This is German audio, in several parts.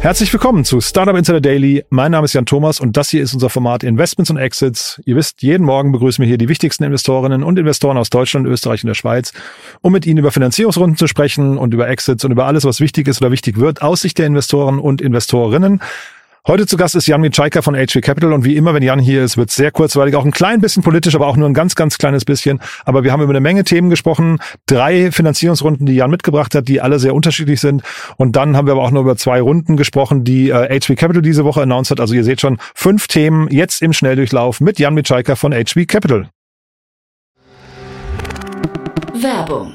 Herzlich willkommen zu Startup Insider Daily. Mein Name ist Jan Thomas und das hier ist unser Format Investments und Exits. Ihr wisst, jeden Morgen begrüßen wir hier die wichtigsten Investorinnen und Investoren aus Deutschland, Österreich und der Schweiz, um mit ihnen über Finanzierungsrunden zu sprechen und über Exits und über alles, was wichtig ist oder wichtig wird aus Sicht der Investoren und Investorinnen. Heute zu Gast ist Jan Mitschaiker von HV Capital und wie immer, wenn Jan hier ist, wird sehr kurzweilig, auch ein klein bisschen politisch, aber auch nur ein ganz, ganz kleines bisschen. Aber wir haben über eine Menge Themen gesprochen, drei Finanzierungsrunden, die Jan mitgebracht hat, die alle sehr unterschiedlich sind. Und dann haben wir aber auch noch über zwei Runden gesprochen, die äh, HV Capital diese Woche announced hat. Also ihr seht schon, fünf Themen jetzt im Schnelldurchlauf mit Jan Mitschaiker von HV Capital. Werbung.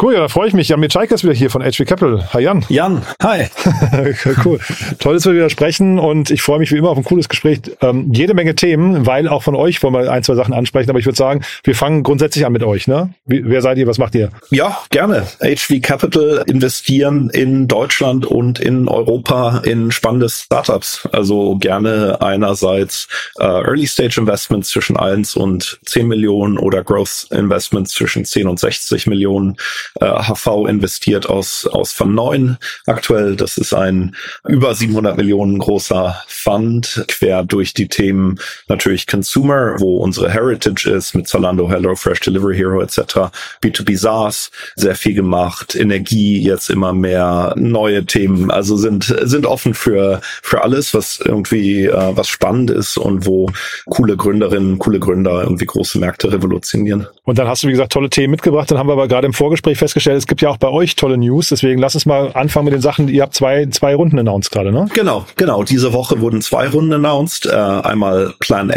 Cool, ja, da freue ich mich. Jan Mitschaiker ist wieder hier von HV Capital. Hi Jan. Jan, hi. cool. Toll, dass wir wieder sprechen und ich freue mich wie immer auf ein cooles Gespräch. Ähm, jede Menge Themen, weil auch von euch wollen wir ein, zwei Sachen ansprechen, aber ich würde sagen, wir fangen grundsätzlich an mit euch. Ne? Wie, wer seid ihr, was macht ihr? Ja, gerne. HV Capital investieren in Deutschland und in Europa in spannende Startups. Also gerne einerseits äh, Early Stage Investments zwischen 1 und 10 Millionen oder Growth Investments zwischen 10 und 60 Millionen äh, HV investiert aus, aus Fund 9 aktuell. Das ist ein über 700 Millionen großer Fund, quer durch die Themen natürlich Consumer, wo unsere Heritage ist, mit Zalando, Hello, Fresh Delivery Hero etc. B2B SaaS, sehr viel gemacht, Energie, jetzt immer mehr neue Themen, also sind, sind offen für, für alles, was irgendwie, äh, was spannend ist und wo coole Gründerinnen, coole Gründer irgendwie große Märkte revolutionieren. Und dann hast du, wie gesagt, tolle Themen mitgebracht. Dann haben wir aber gerade im Vorgespräch festgestellt, es gibt ja auch bei euch tolle News. Deswegen lass uns mal anfangen mit den Sachen. Ihr habt zwei, zwei Runden announced gerade, ne? Genau, genau. Diese Woche wurden zwei Runden announced. Äh, einmal Plan A.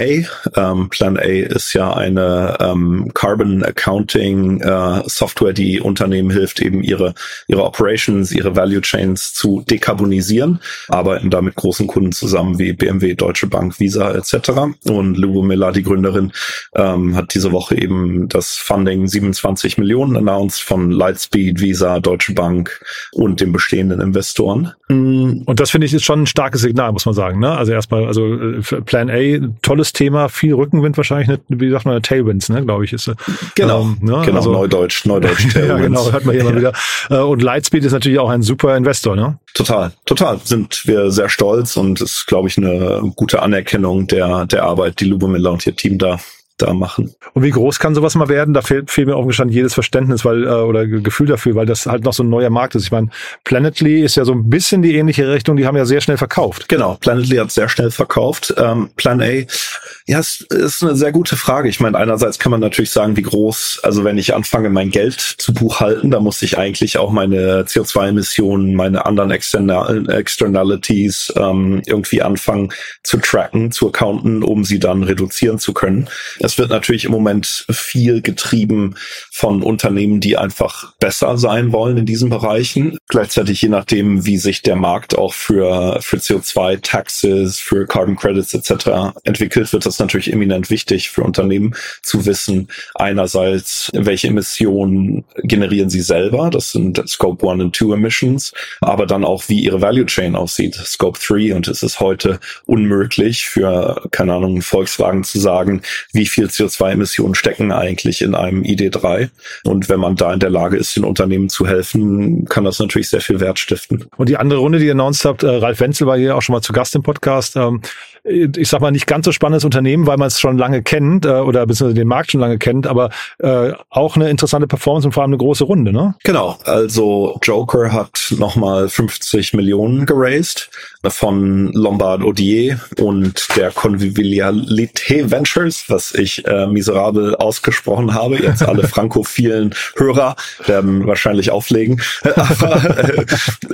Ähm, Plan A ist ja eine ähm, Carbon Accounting äh, Software, die Unternehmen hilft, eben ihre, ihre Operations, ihre Value Chains zu dekarbonisieren. Arbeiten da mit großen Kunden zusammen wie BMW, Deutsche Bank, Visa etc. Und Lubo Miller, die Gründerin, ähm, hat diese Woche eben das Funding 27 Millionen announced von Lightspeed, Visa, Deutsche Bank und den bestehenden Investoren. Und das finde ich ist schon ein starkes Signal, muss man sagen. Ne? Also erstmal, also äh, Plan A, tolles Thema, viel Rückenwind wahrscheinlich, eine, wie sagt man, Tailwinds, ne, glaube ich, ist. Genau, ähm, ne? genau, also, Neudeutsch, Neudeutsch Tailwinds. ja, genau, hört man hier mal wieder. Äh, und Lightspeed ist natürlich auch ein super Investor, ne? Total, total. Sind wir sehr stolz und ist, glaube ich, eine gute Anerkennung der, der Arbeit, die Lubomiller und ihr Team da da machen. Und wie groß kann sowas mal werden? Da fehlt, fehlt mir auch gestanden jedes Verständnis weil äh, oder Gefühl dafür, weil das halt noch so ein neuer Markt ist. Ich meine, Planetly ist ja so ein bisschen die ähnliche Richtung, die haben ja sehr schnell verkauft. Genau, Planetly hat sehr schnell verkauft. Ähm, Plan A, ja, es ist eine sehr gute Frage. Ich meine, einerseits kann man natürlich sagen, wie groß, also wenn ich anfange, mein Geld zu buchhalten, da muss ich eigentlich auch meine CO2-Emissionen, meine anderen External Externalities ähm, irgendwie anfangen zu tracken, zu accounten, um sie dann reduzieren zu können. Es wird natürlich im Moment viel getrieben von Unternehmen, die einfach besser sein wollen in diesen Bereichen. Gleichzeitig je nachdem, wie sich der Markt auch für, für CO2-Taxes, für Carbon Credits etc. entwickelt, wird das natürlich eminent wichtig für Unternehmen zu wissen, einerseits, welche Emissionen generieren sie selber, das sind Scope 1 und 2 Emissions, aber dann auch, wie ihre Value Chain aussieht, Scope 3 und es ist heute unmöglich für, keine Ahnung, Volkswagen zu sagen, wie viel CO2-Emissionen stecken eigentlich in einem ID3 und wenn man da in der Lage ist, den Unternehmen zu helfen, kann das natürlich sehr viel Wert stiften. Und die andere Runde, die ihr announced habt, äh, Ralf Wenzel war hier auch schon mal zu Gast im Podcast. Ähm, ich sag mal, nicht ganz so spannendes Unternehmen, weil man es schon lange kennt äh, oder beziehungsweise den Markt schon lange kennt, aber äh, auch eine interessante Performance und vor allem eine große Runde, ne? Genau, also Joker hat nochmal 50 Millionen geraced von Lombard Odier und der Convivialité Ventures, was ich äh, miserabel ausgesprochen habe. Jetzt alle frankophilen Hörer werden wahrscheinlich auflegen. Aber äh,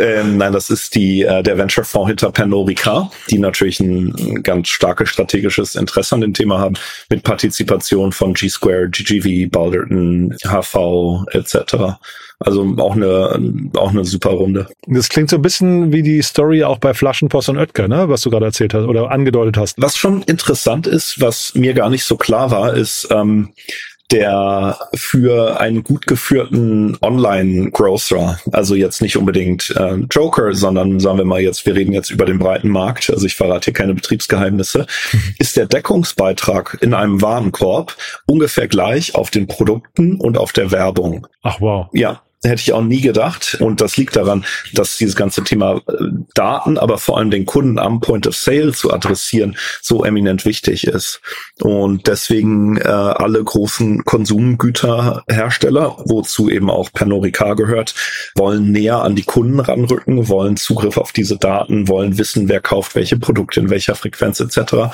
äh, nein, das ist die äh, der Venture-Fonds hinter Pernod Ricard, die natürlich ein, ein ganz starkes strategisches Interesse an dem Thema haben, mit Partizipation von G-Square, GGV, Balderton, HV etc. Also auch eine, auch eine super Runde. Das klingt so ein bisschen wie die Story auch bei Flaschenpost und Oetker, ne? was du gerade erzählt hast oder angedeutet hast. Was schon interessant ist, was mir gar nicht so klar war, ist, ähm, der für einen gut geführten Online-Grocer, also jetzt nicht unbedingt äh, Joker, sondern sagen wir mal jetzt, wir reden jetzt über den breiten Markt, also ich verrate hier keine Betriebsgeheimnisse, mhm. ist der Deckungsbeitrag in einem Warenkorb ungefähr gleich auf den Produkten und auf der Werbung. Ach wow. Ja, hätte ich auch nie gedacht. Und das liegt daran, dass dieses ganze Thema äh, Daten, aber vor allem den Kunden am Point of Sale zu adressieren, so eminent wichtig ist. Und deswegen äh, alle großen Konsumgüterhersteller, wozu eben auch Pernod Ricard gehört, wollen näher an die Kunden ranrücken, wollen Zugriff auf diese Daten, wollen wissen, wer kauft welche Produkte in welcher Frequenz etc.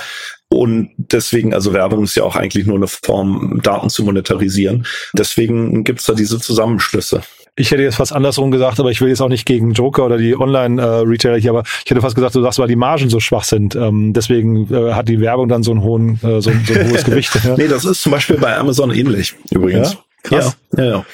Und deswegen, also Werbung ist ja auch eigentlich nur eine Form, Daten zu monetarisieren. Deswegen gibt's da diese Zusammenschlüsse. Ich hätte jetzt fast andersrum gesagt, aber ich will jetzt auch nicht gegen Joker oder die Online-Retailer hier, aber ich hätte fast gesagt, du sagst, weil die Margen so schwach sind. Ähm, deswegen äh, hat die Werbung dann so einen hohen, äh, so, so ein hohes Gewicht. Ja. Nee, das ist zum Beispiel bei Amazon ähnlich übrigens. Ja? Krass. Ja, ja, ja.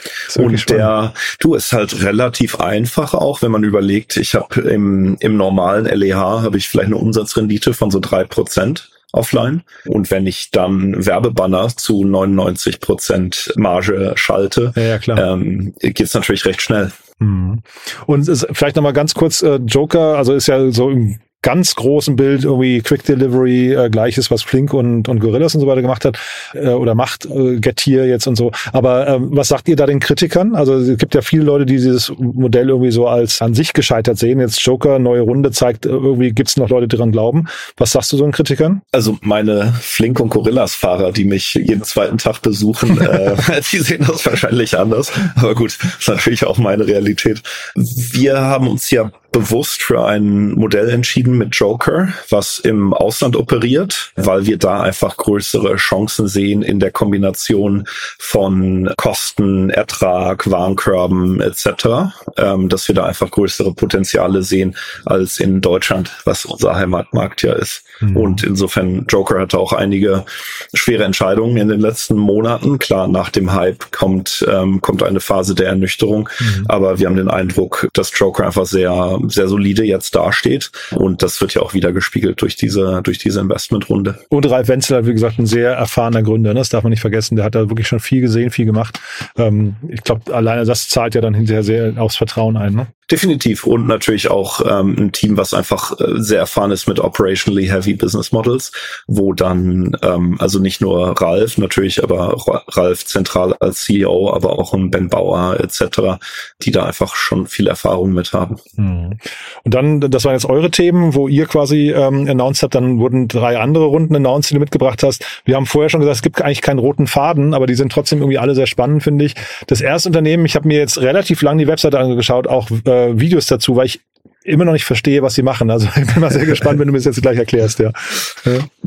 Und der, du, ist halt relativ einfach auch, wenn man überlegt, ich habe im, im normalen LEH habe ich vielleicht eine Umsatzrendite von so drei Prozent offline. Und wenn ich dann Werbebanner zu 99 Prozent Marge schalte, ja, ja. Ähm, geht es natürlich recht schnell. Mhm. Und vielleicht nochmal ganz kurz, äh, Joker, also ist ja so im ganz großen Bild irgendwie Quick Delivery, äh, gleiches, was Flink und, und Gorillas und so weiter gemacht hat äh, oder macht äh, Getir jetzt und so. Aber ähm, was sagt ihr da den Kritikern? Also es gibt ja viele Leute, die dieses Modell irgendwie so als an sich gescheitert sehen. Jetzt Joker, neue Runde zeigt, äh, irgendwie gibt es noch Leute, die daran glauben. Was sagst du so den Kritikern? Also meine Flink und Gorillas-Fahrer, die mich jeden zweiten Tag besuchen, äh, die sehen das wahrscheinlich anders. Aber gut, ist natürlich auch meine Realität. Wir haben uns ja bewusst für ein Modell entschieden mit Joker, was im Ausland operiert, weil wir da einfach größere Chancen sehen in der Kombination von Kosten, Ertrag, Warenkörben etc., ähm, dass wir da einfach größere Potenziale sehen als in Deutschland, was unser Heimatmarkt ja ist. Mhm. Und insofern, Joker hatte auch einige schwere Entscheidungen in den letzten Monaten. Klar, nach dem Hype kommt, ähm, kommt eine Phase der Ernüchterung, mhm. aber wir haben den Eindruck, dass Joker einfach sehr sehr solide jetzt dasteht. Und das wird ja auch wieder gespiegelt durch diese, durch diese Investmentrunde. Und Ralf Wenzel wie gesagt, ein sehr erfahrener Gründer. Ne? Das darf man nicht vergessen. Der hat da wirklich schon viel gesehen, viel gemacht. Ähm, ich glaube, alleine das zahlt ja dann hinterher sehr aufs Vertrauen ein. Ne? Definitiv. Und natürlich auch ähm, ein Team, was einfach äh, sehr erfahren ist mit operationally heavy Business Models, wo dann, ähm, also nicht nur Ralf natürlich, aber Ralf zentral als CEO, aber auch ein Ben Bauer etc., die da einfach schon viel Erfahrung mit haben. Mhm. Und dann, das waren jetzt eure Themen, wo ihr quasi ähm, announced habt, dann wurden drei andere Runden announced, die du mitgebracht hast. Wir haben vorher schon gesagt, es gibt eigentlich keinen roten Faden, aber die sind trotzdem irgendwie alle sehr spannend, finde ich. Das erste Unternehmen, ich habe mir jetzt relativ lang die Webseite angeschaut, auch äh, Videos dazu, weil ich immer noch nicht verstehe, was sie machen. Also ich bin mal sehr gespannt, wenn du mir das jetzt gleich erklärst, ja.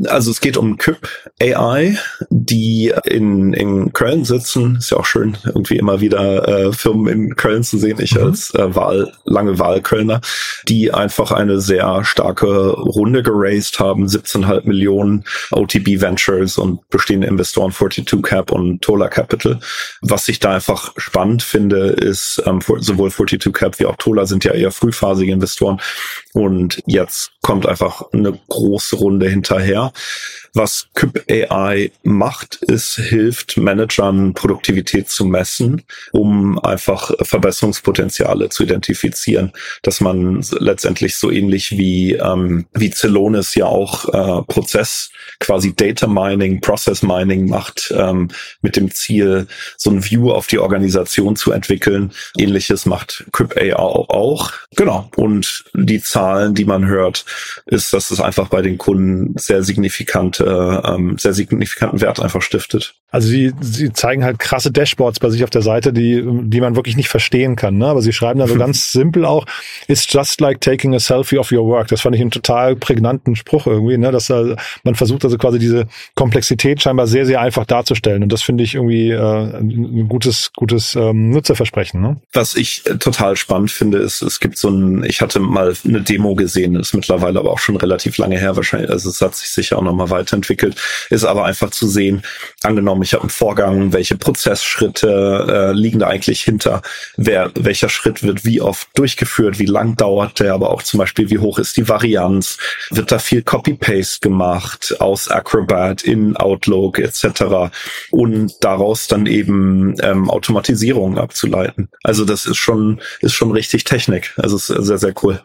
Also es geht um Kyp AI, die in, in Köln sitzen. Ist ja auch schön, irgendwie immer wieder äh, Firmen in Köln zu sehen. Ich mhm. als äh, Wahl, lange Wahlkölner, die einfach eine sehr starke Runde geraced haben, 17,5 Millionen OTB Ventures und bestehende Investoren 42 Cap und Tola Capital. Was ich da einfach spannend finde, ist ähm, sowohl 42 Cap wie auch Tola sind ja eher frühphasige Investoren Investoren. Und jetzt kommt einfach eine große Runde hinterher. Was Kyp AI macht, ist, hilft Managern Produktivität zu messen, um einfach Verbesserungspotenziale zu identifizieren, dass man letztendlich so ähnlich wie, ähm, wie Celonis ja auch äh, Prozess, quasi Data Mining, Process Mining macht, ähm, mit dem Ziel, so ein View auf die Organisation zu entwickeln. Ähnliches macht Kyp AI auch. Genau. Und die Zahlen, die man hört, ist, dass es einfach bei den Kunden sehr signifikante, ähm, sehr signifikanten Wert einfach stiftet. Also sie, sie zeigen halt krasse Dashboards bei sich auf der Seite, die, die man wirklich nicht verstehen kann. Ne? Aber sie schreiben da so ganz simpel auch, it's just like taking a selfie of your work. Das fand ich einen total prägnanten Spruch irgendwie, ne? dass äh, man versucht also quasi diese Komplexität scheinbar sehr, sehr einfach darzustellen. Und das finde ich irgendwie äh, ein gutes, gutes ähm, Nutzerversprechen. Ne? Was ich äh, total spannend finde, ist, es gibt so ein, ich hatte mal eine Demo gesehen, ist mittlerweile aber auch schon relativ lange her wahrscheinlich, also es hat sich sicher auch nochmal weiterentwickelt, ist aber einfach zu sehen, angenommen, ich habe einen Vorgang, welche Prozessschritte äh, liegen da eigentlich hinter, wer, welcher Schritt wird wie oft durchgeführt, wie lang dauert der, aber auch zum Beispiel, wie hoch ist die Varianz, wird da viel Copy-Paste gemacht aus Acrobat in Outlook etc. und daraus dann eben ähm, Automatisierungen abzuleiten. Also das ist schon, ist schon richtig Technik. Also ist sehr, sehr cool.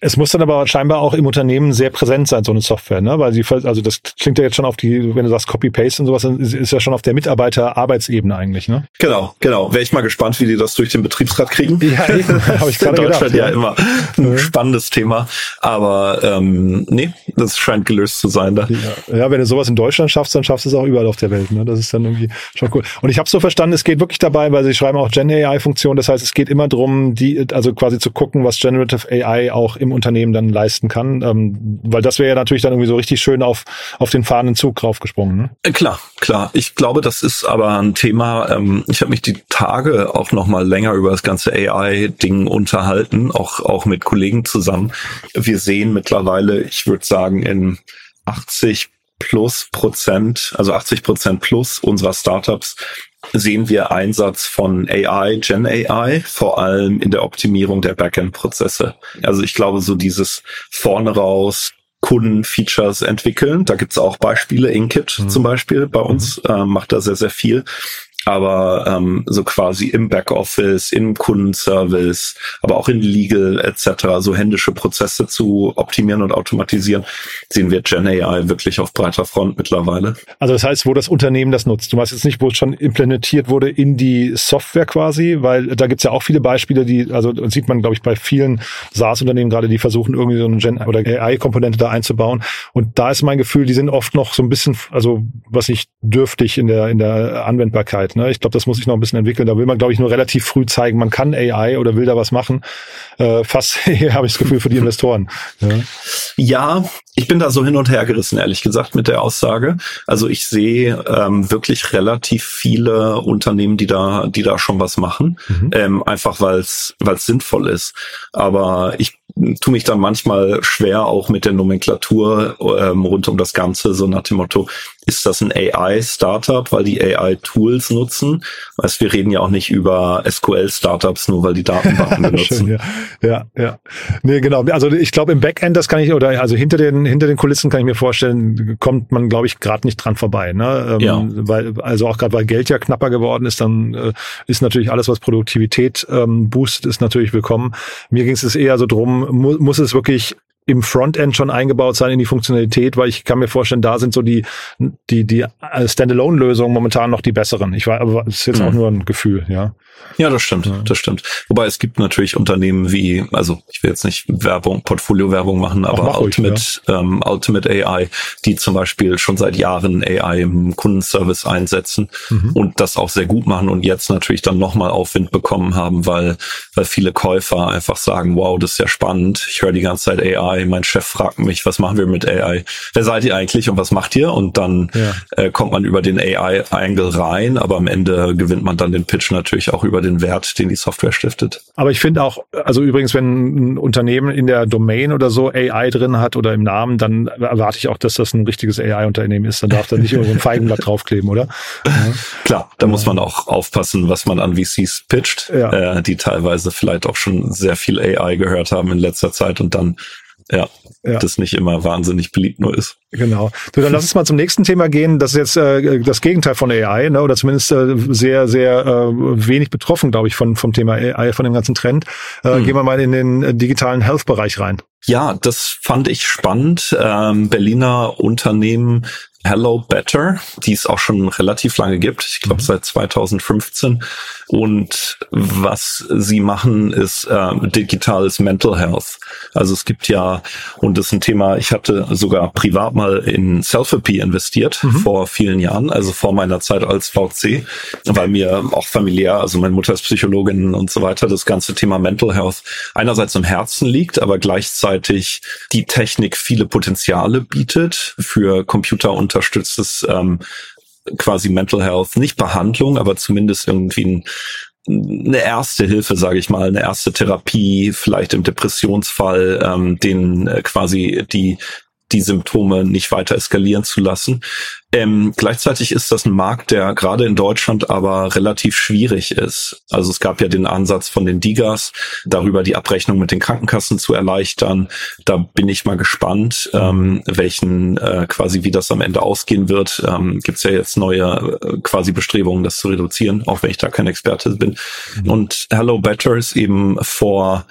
Es muss dann aber scheinbar auch im Unternehmen sehr präsent sein, so eine Software, ne? Weil sie, also das klingt ja jetzt schon auf die, wenn du sagst Copy-Paste und sowas, dann ist, ist ja schon auf der Mitarbeiter-Arbeitsebene eigentlich, ne? Genau, genau. Wäre ich mal gespannt, wie die das durch den Betriebsrat kriegen. Ja, habe ich gerade In Deutschland gedacht, ja, immer ein spannendes Thema. Aber ähm, nee, das scheint gelöst zu sein da. Ja, ja, wenn du sowas in Deutschland schaffst, dann schaffst du es auch überall auf der Welt. Ne? Das ist dann irgendwie schon cool. Und ich habe so verstanden, es geht wirklich dabei, weil sie schreiben auch Gen AI-Funktion. Das heißt, es geht immer drum, die, also quasi zu gucken, was Generative AI auch im Unternehmen dann leisten kann. Ähm, weil das wäre ja natürlich dann irgendwie so richtig schön auf, auf den fahrenden Zug draufgesprungen. Ne? Äh, Klar, klar. Ich glaube, das ist aber ein Thema. Ähm, ich habe mich die Tage auch noch mal länger über das ganze AI-Ding unterhalten, auch auch mit Kollegen zusammen. Wir sehen mittlerweile, ich würde sagen, in 80 plus Prozent, also 80 Prozent plus unserer Startups sehen wir Einsatz von AI, Gen AI, vor allem in der Optimierung der Backend-Prozesse. Also ich glaube, so dieses vorne raus Kundenfeatures entwickeln. Da gibt's auch Beispiele. Inkit Mhm. zum Beispiel bei uns äh, macht da sehr, sehr viel. Aber ähm, so quasi im Backoffice, im Kundenservice, aber auch in Legal etc., so händische Prozesse zu optimieren und automatisieren, sehen wir Gen AI wirklich auf breiter Front mittlerweile. Also das heißt, wo das Unternehmen das nutzt. Du weißt jetzt nicht, wo es schon implementiert wurde in die Software quasi, weil da gibt's ja auch viele Beispiele, die, also sieht man, glaube ich, bei vielen SaaS-Unternehmen gerade, die versuchen irgendwie so eine Gen- oder AI-Komponente da einzubauen. Und da ist mein Gefühl, die sind oft noch so ein bisschen, also was nicht dürftig in der in der Anwendbarkeit. Ne? Ich glaube, das muss sich noch ein bisschen entwickeln. Da will man, glaube ich, nur relativ früh zeigen, man kann AI oder will da was machen. Äh, fast habe ich das Gefühl für die Investoren. Ja. Ja, ich bin da so hin und her gerissen, ehrlich gesagt, mit der Aussage. Also ich sehe ähm, wirklich relativ viele Unternehmen, die da, die da schon was machen, Mhm. ähm, einfach weil es weil es sinnvoll ist. Aber ich tue mich dann manchmal schwer auch mit der Nomenklatur ähm, rund um das Ganze, so nach dem Motto, ist das ein AI-Startup, weil die AI-Tools nutzen? Weißt, wir reden ja auch nicht über SQL-Startups, nur weil die Datenbanken benutzen. Schön, ja. ja, ja. Nee, genau. Also ich glaube im Backend, das kann ich, oder also hinter den, hinter den Kulissen kann ich mir vorstellen, kommt man, glaube ich, gerade nicht dran vorbei. Ne? Ähm, Ja. Weil, also auch gerade weil Geld ja knapper geworden ist, dann äh, ist natürlich alles, was Produktivität ähm, boostet, ist natürlich willkommen. Mir ging es eher so drum, mu muss es wirklich im Frontend schon eingebaut sein in die Funktionalität, weil ich kann mir vorstellen, da sind so die die die äh, Standalone-Lösungen momentan noch die besseren. Ich war, aber es ist jetzt Mhm. auch nur ein Gefühl, ja. Ja, das stimmt, das stimmt. Wobei es gibt natürlich Unternehmen wie, also ich will jetzt nicht Werbung, Portfolio-Werbung machen, aber mach ruhig, Ultimate, ähm, Ultimate AI, die zum Beispiel schon seit Jahren AI im Kundenservice einsetzen und das auch sehr gut machen und jetzt natürlich dann nochmal Aufwind bekommen haben, weil, weil viele Käufer einfach sagen, wow, das ist ja spannend, ich höre die ganze Zeit AI, mein Chef fragt mich, was machen wir mit AI? Wer seid ihr eigentlich und was macht ihr? Und dann Ja. äh, kommt man über den AI-Angle rein, aber am Ende gewinnt man dann den Pitch natürlich auch über den Wert, den die Software stiftet. Aber ich finde auch, also übrigens, wenn ein Unternehmen in der Domain oder so AI drin hat oder im Namen, dann erwarte ich auch, dass das ein richtiges AI-Unternehmen ist. Dann darf da nicht irgendwo ein Feigenblatt draufkleben, oder? Klar, da muss man auch aufpassen, was man an VCs pitcht, Ja. äh, die teilweise vielleicht auch schon sehr viel AI gehört haben in letzter Zeit und dann ja, Ja. das nicht immer wahnsinnig beliebt nur ist. Genau. Du, dann lass uns mal zum nächsten Thema gehen. Das ist jetzt äh, das Gegenteil von AI, ne? oder zumindest äh, sehr, sehr äh, wenig betroffen, glaube ich, von vom Thema AI, von dem ganzen Trend. Äh, Gehen wir mal in den äh, digitalen Health-Bereich rein. Ja, das fand ich spannend. Ähm, Berliner Unternehmen Hello Better, die es auch schon relativ lange gibt. Ich glaube mhm. seit 2015. Und was sie machen, ist äh, digitales Mental Health. Also es gibt ja, und das ist ein Thema, ich hatte sogar privat mal in Selfie investiert mhm. vor vielen Jahren, also vor meiner Zeit als VC, weil mir auch familiär, also meine Mutter ist Psychologin und so weiter, das ganze Thema Mental Health einerseits im Herzen liegt, aber gleichzeitig die Technik viele Potenziale bietet für computerunterstütztes ähm, quasi Mental Health, nicht Behandlung, aber zumindest irgendwie ein, eine erste Hilfe, sage ich mal, eine erste Therapie, vielleicht im Depressionsfall, ähm, den äh, quasi die die Symptome nicht weiter eskalieren zu lassen. Ähm, gleichzeitig ist das ein Markt, der gerade in Deutschland aber relativ schwierig ist. Also es gab ja den Ansatz von den Digas, darüber die Abrechnung mit den Krankenkassen zu erleichtern. Da bin ich mal gespannt, ähm, welchen äh, quasi wie das am Ende ausgehen wird. Ähm, Gibt es ja jetzt neue äh, quasi Bestrebungen, das zu reduzieren, auch wenn ich da kein Experte bin. Mhm. Und Hello Better ist eben vor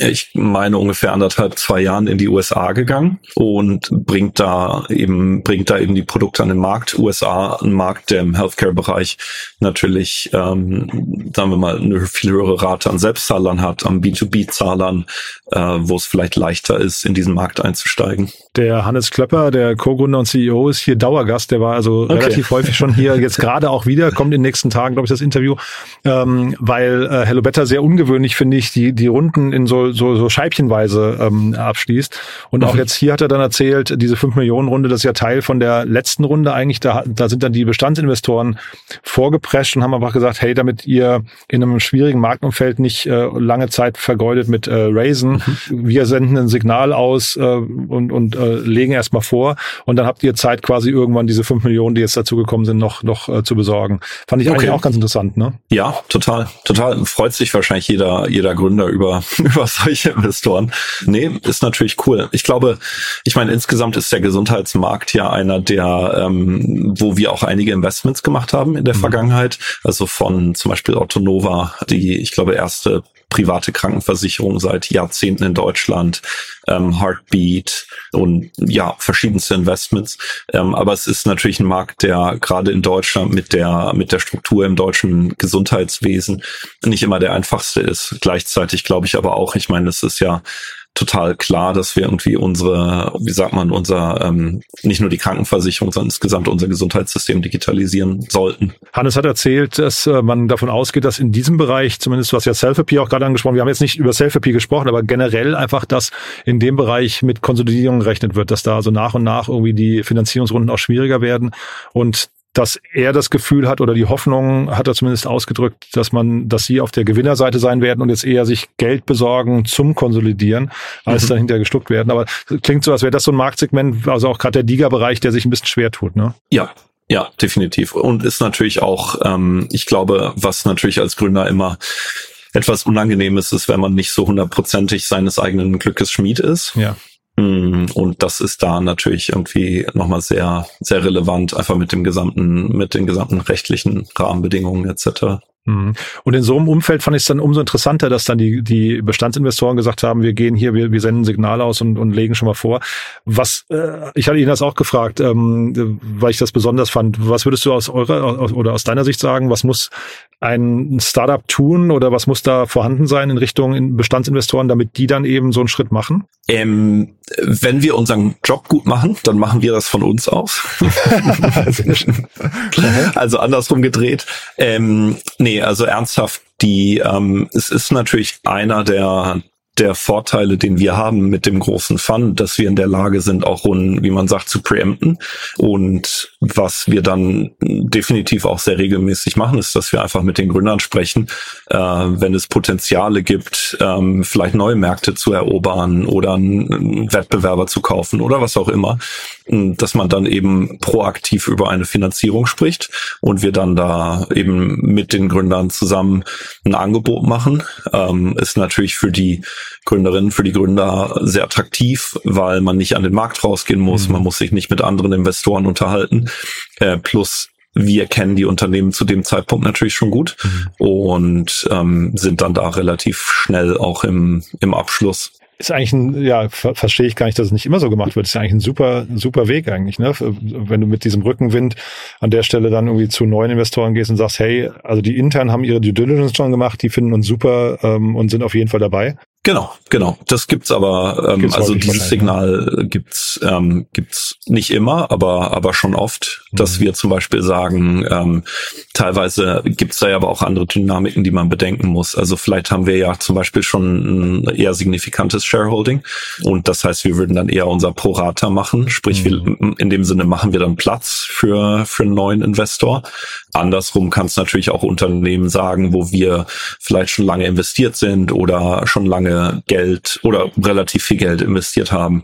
ich meine ungefähr anderthalb, zwei Jahren in die USA gegangen und bringt da eben, bringt da eben die Produkte an den Markt. USA, ein Markt, der im Healthcare-Bereich natürlich, ähm, sagen wir mal, eine viel höhere Rate an Selbstzahlern hat, an B2B-Zahlern, äh, wo es vielleicht leichter ist, in diesen Markt einzusteigen. Der Hannes Klöpper, der Co-Gründer und CEO, ist hier Dauergast. Der war also okay. relativ häufig schon hier, jetzt gerade auch wieder, kommt in den nächsten Tagen, glaube ich, das Interview, ähm, weil äh, Hello Better sehr ungewöhnlich, finde ich, die, die Runden in so, so, so scheibchenweise ähm, abschließt. Und auch mhm. jetzt hier hat er dann erzählt, diese 5 Millionen Runde, das ist ja Teil von der letzten Runde eigentlich. Da, da sind dann die Bestandsinvestoren vorgeprescht und haben einfach gesagt, hey, damit ihr in einem schwierigen Marktumfeld nicht äh, lange Zeit vergeudet mit äh, Raisen, mhm. wir senden ein Signal aus äh, und, und äh, legen erstmal vor und dann habt ihr Zeit quasi irgendwann diese fünf Millionen, die jetzt dazugekommen sind, noch, noch äh, zu besorgen. Fand ich okay. eigentlich auch ganz interessant, ne? Ja, total, total. Freut sich wahrscheinlich jeder, jeder Gründer über, über solche Investoren. Nee, ist natürlich cool. Ich glaube, ich meine, insgesamt ist der Gesundheitsmarkt ja einer der, ähm, wo wir auch einige Investments gemacht haben in der mhm. Vergangenheit. Also von zum Beispiel Autonova, die, ich glaube, erste private Krankenversicherung seit Jahrzehnten in Deutschland, ähm, Heartbeat und ja, verschiedenste Investments. Ähm, aber es ist natürlich ein Markt, der gerade in Deutschland mit der, mit der Struktur im deutschen Gesundheitswesen nicht immer der einfachste ist. Gleichzeitig glaube ich aber auch, ich meine, es ist ja total klar, dass wir irgendwie unsere, wie sagt man, unser ähm, nicht nur die Krankenversicherung, sondern insgesamt unser Gesundheitssystem digitalisieren sollten. Hannes hat erzählt, dass äh, man davon ausgeht, dass in diesem Bereich, zumindest was ja Selfie auch gerade angesprochen, wir haben jetzt nicht über Selfie gesprochen, aber generell einfach, dass in dem Bereich mit Konsolidierung gerechnet wird, dass da also nach und nach irgendwie die Finanzierungsrunden auch schwieriger werden und dass er das Gefühl hat oder die Hoffnung hat er zumindest ausgedrückt, dass man, dass sie auf der Gewinnerseite sein werden und jetzt eher sich Geld besorgen zum Konsolidieren, als mhm. dann hinterher gestuckt werden. Aber klingt so, als wäre das so ein Marktsegment, also auch gerade der Liga-Bereich, der sich ein bisschen schwer tut, ne? Ja, ja, definitiv. Und ist natürlich auch, ähm, ich glaube, was natürlich als Gründer immer etwas unangenehm ist, ist, wenn man nicht so hundertprozentig seines eigenen Glückes Schmied ist. Ja. Mm, und das ist da natürlich irgendwie nochmal sehr, sehr relevant, einfach mit dem gesamten, mit den gesamten rechtlichen Rahmenbedingungen etc. Mhm. Und in so einem Umfeld fand ich es dann umso interessanter, dass dann die, die Bestandsinvestoren gesagt haben, wir gehen hier, wir, wir senden Signale aus und, und legen schon mal vor. Was, äh, ich hatte Ihnen das auch gefragt, ähm, weil ich das besonders fand. Was würdest du aus eurer aus, oder aus deiner Sicht sagen, was muss ein Startup tun oder was muss da vorhanden sein in Richtung Bestandsinvestoren, damit die dann eben so einen Schritt machen? Ähm, wenn wir unseren Job gut machen, dann machen wir das von uns aus. also andersrum gedreht. Ähm, nee, also ernsthaft, die, ähm, es ist natürlich einer der, der Vorteile, den wir haben mit dem großen Fund, dass wir in der Lage sind, auch Runden, wie man sagt, zu preempten. Und was wir dann definitiv auch sehr regelmäßig machen, ist, dass wir einfach mit den Gründern sprechen, äh, wenn es Potenziale gibt, ähm, vielleicht neue Märkte zu erobern oder einen Wettbewerber zu kaufen oder was auch immer, dass man dann eben proaktiv über eine Finanzierung spricht und wir dann da eben mit den Gründern zusammen ein Angebot machen. Ähm, ist natürlich für die Gründerinnen, für die Gründer sehr attraktiv, weil man nicht an den Markt rausgehen muss, mhm. man muss sich nicht mit anderen Investoren unterhalten. Äh, plus wir kennen die Unternehmen zu dem Zeitpunkt natürlich schon gut mhm. und ähm, sind dann da relativ schnell auch im, im Abschluss. Ist eigentlich ein, ja, ver verstehe ich gar nicht, dass es nicht immer so gemacht wird. Ist ja eigentlich ein super, super Weg eigentlich, ne? Wenn du mit diesem Rückenwind an der Stelle dann irgendwie zu neuen Investoren gehst und sagst, hey, also die intern haben ihre Due Diligence schon gemacht, die finden uns super ähm, und sind auf jeden Fall dabei. Genau, genau. Das gibt's aber, ähm, gibt's also dieses Signal ja. gibt's ähm, gibt's nicht immer, aber aber schon oft, mhm. dass wir zum Beispiel sagen, ähm, teilweise gibt's da ja aber auch andere Dynamiken, die man bedenken muss. Also vielleicht haben wir ja zum Beispiel schon ein eher signifikantes Shareholding und das heißt, wir würden dann eher unser Pro Rata machen, sprich, mhm. wir, in dem Sinne machen wir dann Platz für für einen neuen Investor. Andersrum kann es natürlich auch Unternehmen sagen, wo wir vielleicht schon lange investiert sind oder schon lange Geld oder relativ viel Geld investiert haben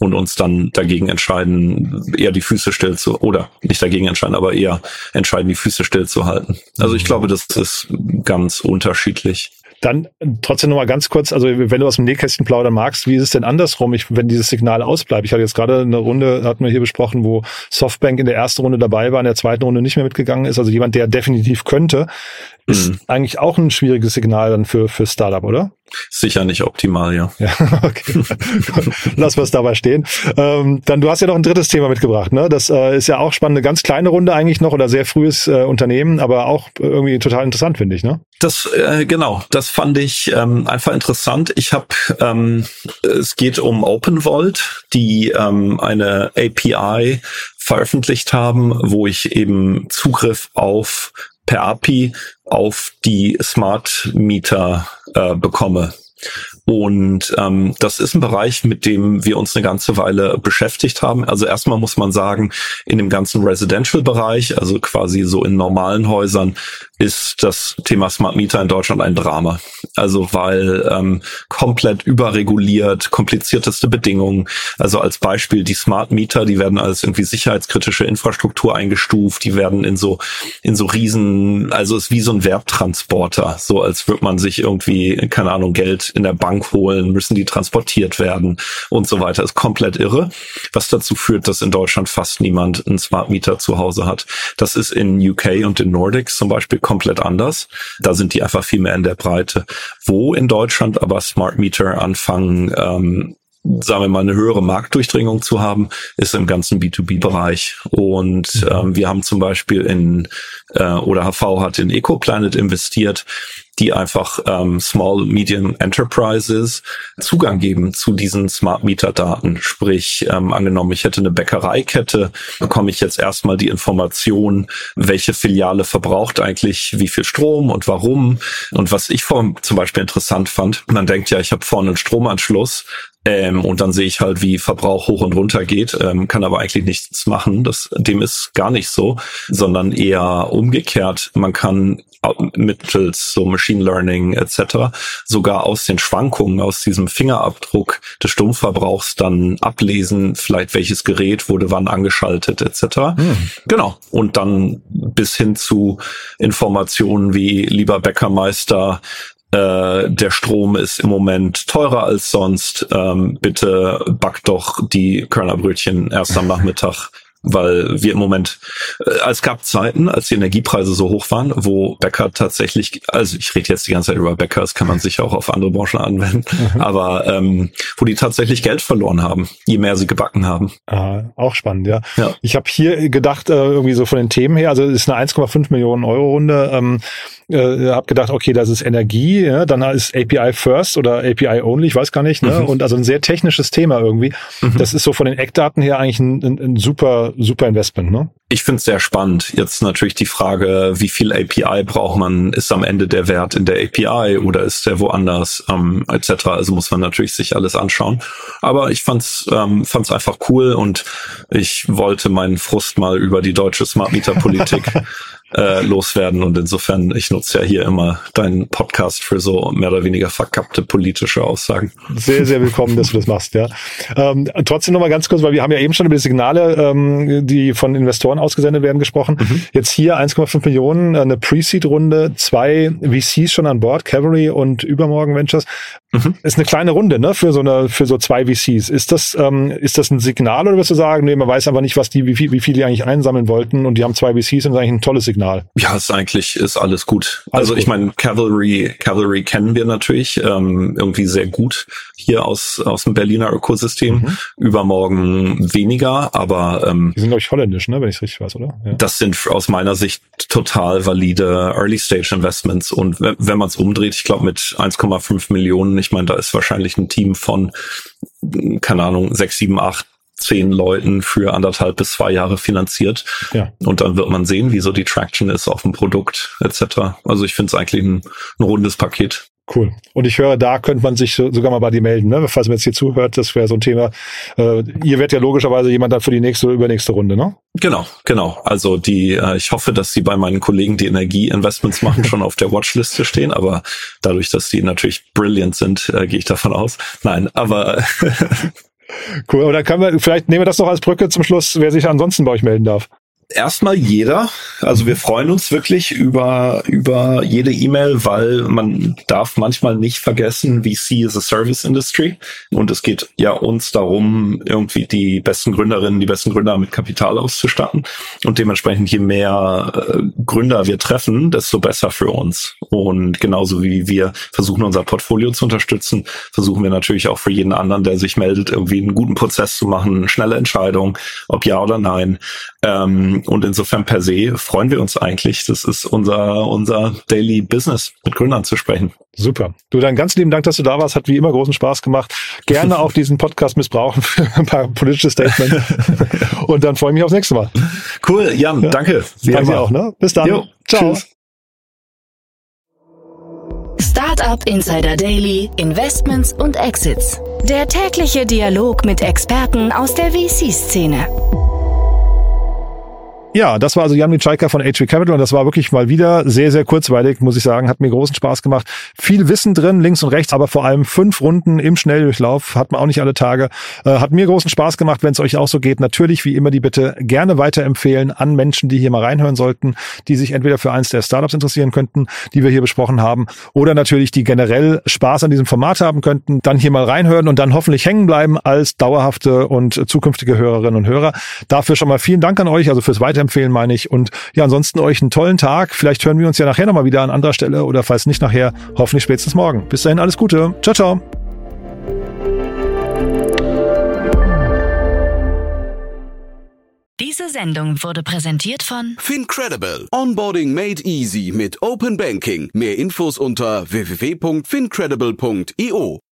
und uns dann dagegen entscheiden, eher die Füße still zu, oder nicht dagegen entscheiden, aber eher entscheiden, die Füße still zu halten. Also ich glaube, das ist ganz unterschiedlich. Dann trotzdem noch mal ganz kurz, also wenn du aus dem Nähkästchen plaudern magst, wie ist es denn andersrum, ich, wenn dieses Signal ausbleibt? Ich hatte jetzt gerade eine Runde, hatten wir hier besprochen, wo Softbank in der ersten Runde dabei war, in der zweiten Runde nicht mehr mitgegangen ist. Also jemand, der definitiv könnte, ist mhm. eigentlich auch ein schwieriges Signal dann für, für Startup, oder? Sicher nicht optimal, ja. ja okay. Lass wir es dabei stehen. Ähm, dann, du hast ja noch ein drittes Thema mitgebracht, ne? Das äh, ist ja auch spannend, eine ganz kleine Runde eigentlich noch oder sehr frühes äh, Unternehmen, aber auch irgendwie total interessant, finde ich, ne? Das, äh, genau, das fand ich ähm, einfach interessant. Ich habe, ähm, es geht um OpenVault, die ähm, eine API veröffentlicht haben, wo ich eben Zugriff auf per API auf die Smart Meter äh, bekomme. Und ähm, das ist ein Bereich, mit dem wir uns eine ganze Weile beschäftigt haben. Also erstmal muss man sagen, in dem ganzen Residential-Bereich, also quasi so in normalen Häusern, ist das Thema Smart Meter in Deutschland ein Drama. Also weil ähm, komplett überreguliert, komplizierteste Bedingungen. Also als Beispiel die Smart Meter, die werden als irgendwie sicherheitskritische Infrastruktur eingestuft, die werden in so in so riesen, also ist wie so ein Werbtransporter, so als würde man sich irgendwie keine Ahnung Geld in der Bank holen, müssen die transportiert werden und so weiter. Ist komplett irre, was dazu führt, dass in Deutschland fast niemand einen Smart Meter zu Hause hat. Das ist in UK und in Nordics zum Beispiel komplett anders. Da sind die einfach viel mehr in der Breite. Wo in Deutschland aber Smart Meter anfangen, ähm, sagen wir mal, eine höhere Marktdurchdringung zu haben, ist im ganzen B2B-Bereich. Und mhm. ähm, wir haben zum Beispiel in, äh, oder HV hat in EcoPlanet investiert die einfach ähm, Small Medium Enterprises Zugang geben zu diesen Smart Meter Daten. Sprich, ähm, angenommen, ich hätte eine Bäckereikette, bekomme ich jetzt erstmal die Information, welche Filiale verbraucht eigentlich wie viel Strom und warum. Und was ich vor, zum Beispiel interessant fand, man denkt ja, ich habe vorne einen Stromanschluss, ähm, und dann sehe ich halt, wie Verbrauch hoch und runter geht, ähm, kann aber eigentlich nichts machen. Das, dem ist gar nicht so, sondern eher umgekehrt. Man kann mittels so Machine Learning etc. sogar aus den Schwankungen, aus diesem Fingerabdruck des Stromverbrauchs dann ablesen, vielleicht welches Gerät wurde wann angeschaltet etc. Hm. Genau. Und dann bis hin zu Informationen wie lieber Bäckermeister, äh, der Strom ist im Moment teurer als sonst. Ähm, bitte back doch die Körnerbrötchen erst am Nachmittag weil wir im Moment, äh, es gab Zeiten, als die Energiepreise so hoch waren, wo Bäcker tatsächlich, also ich rede jetzt die ganze Zeit über Bäcker, das kann man sich auch auf andere Branchen anwenden, mhm. aber ähm, wo die tatsächlich Geld verloren haben, je mehr sie gebacken haben. Ah, auch spannend, ja. ja. Ich habe hier gedacht, äh, irgendwie so von den Themen her, also es ist eine 1,5 Millionen Euro Runde. Ähm, äh, habe gedacht, okay, das ist Energie, ja, dann ist API First oder API Only, ich weiß gar nicht, ne? Mhm. Und also ein sehr technisches Thema irgendwie. Mhm. Das ist so von den Eckdaten her eigentlich ein, ein, ein super, super Investment, ne? Ich finde es sehr spannend. Jetzt natürlich die Frage, wie viel API braucht man? Ist am Ende der Wert in der API oder ist der woanders ähm, etc. Also muss man natürlich sich alles anschauen. Aber ich fand's ähm, fand's einfach cool und ich wollte meinen Frust mal über die deutsche Smart Meter Politik äh, loswerden. Und insofern, ich nutze ja hier immer deinen Podcast für so mehr oder weniger verkappte politische Aussagen. Sehr, sehr willkommen, dass du das machst, ja. Ähm, trotzdem nochmal ganz kurz, weil wir haben ja eben schon über die Signale, ähm, die von Investoren ausgesendet werden, gesprochen. Mhm. Jetzt hier 1,5 Millionen, eine Pre-Seed-Runde, zwei VCs schon an Bord, Cavalry und Übermorgen Ventures. Mhm. Ist eine kleine Runde, ne, für so eine, für so zwei VCs. Ist das, ähm, ist das ein Signal oder wirst du sagen, nee, man weiß einfach nicht, was die, wie viel, wie viel die eigentlich einsammeln wollten und die haben zwei VCs und das ist eigentlich ein tolles Signal? Signal? Ja, ist eigentlich ist alles gut. Alles also ich meine, Cavalry, Cavalry kennen wir natürlich ähm, irgendwie sehr gut hier aus aus dem Berliner Ökosystem. Mhm. Übermorgen weniger, aber ähm, die sind glaube ich holländisch, ne, wenn ich richtig weiß, oder? Ja. Das sind aus meiner Sicht total valide Early Stage Investments und wenn, wenn man es umdreht, ich glaube mit 1,5 Millionen, ich meine, da ist wahrscheinlich ein Team von keine Ahnung sechs, sieben, acht zehn Leuten für anderthalb bis zwei Jahre finanziert. Ja. Und dann wird man sehen, wie so die Traction ist auf dem Produkt etc. Also ich finde es eigentlich ein, ein rundes Paket. Cool. Und ich höre, da könnte man sich sogar mal bei dir melden, ne? falls man jetzt hier zuhört. Das wäre so ein Thema. Äh, ihr werdet ja logischerweise jemand dann für die nächste oder übernächste Runde, ne? Genau, genau. Also die, äh, ich hoffe, dass sie bei meinen Kollegen, die Energieinvestments machen, schon auf der Watchliste stehen. Aber dadurch, dass die natürlich brilliant sind, äh, gehe ich davon aus. Nein, aber Cool, dann können wir, vielleicht nehmen wir das noch als Brücke zum Schluss, wer sich ansonsten bei euch melden darf erstmal jeder. Also wir freuen uns wirklich über, über jede E-Mail, weil man darf manchmal nicht vergessen, VC is a Service Industry. Und es geht ja uns darum, irgendwie die besten Gründerinnen, die besten Gründer mit Kapital auszustatten. Und dementsprechend, je mehr äh, Gründer wir treffen, desto besser für uns. Und genauso wie wir versuchen, unser Portfolio zu unterstützen, versuchen wir natürlich auch für jeden anderen, der sich meldet, irgendwie einen guten Prozess zu machen, schnelle Entscheidung, ob ja oder nein. Ähm, und insofern per se freuen wir uns eigentlich. Das ist unser, unser Daily Business, mit Gründern zu sprechen. Super. Du, dann ganz lieben Dank, dass du da warst. Hat wie immer großen Spaß gemacht. Gerne auch diesen Podcast missbrauchen für ein paar politische Statements. und dann freue ich mich aufs nächste Mal. Cool, Jan, ja. danke. Wie danke auch, ne? Bis dann. Jo, Ciao. Tschüss. Startup Insider Daily, Investments und Exits. Der tägliche Dialog mit Experten aus der VC-Szene. Ja, das war also Jan Mitschaiker von HV Capital und das war wirklich mal wieder sehr, sehr kurzweilig, muss ich sagen. Hat mir großen Spaß gemacht. Viel Wissen drin, links und rechts, aber vor allem fünf Runden im Schnelldurchlauf. Hat man auch nicht alle Tage. Äh, hat mir großen Spaß gemacht, wenn es euch auch so geht. Natürlich, wie immer, die bitte gerne weiterempfehlen an Menschen, die hier mal reinhören sollten, die sich entweder für eins der Startups interessieren könnten, die wir hier besprochen haben, oder natürlich, die generell Spaß an diesem Format haben könnten, dann hier mal reinhören und dann hoffentlich hängen bleiben als dauerhafte und zukünftige Hörerinnen und Hörer. Dafür schon mal vielen Dank an euch, also fürs Weiterempfehlen empfehlen, meine ich. Und ja, ansonsten euch einen tollen Tag. Vielleicht hören wir uns ja nachher nochmal wieder an anderer Stelle oder falls nicht nachher, hoffentlich spätestens morgen. Bis dahin alles Gute. Ciao, ciao. Diese Sendung wurde präsentiert von Fincredible. Onboarding made easy mit Open Banking. Mehr Infos unter www.fincredible.io.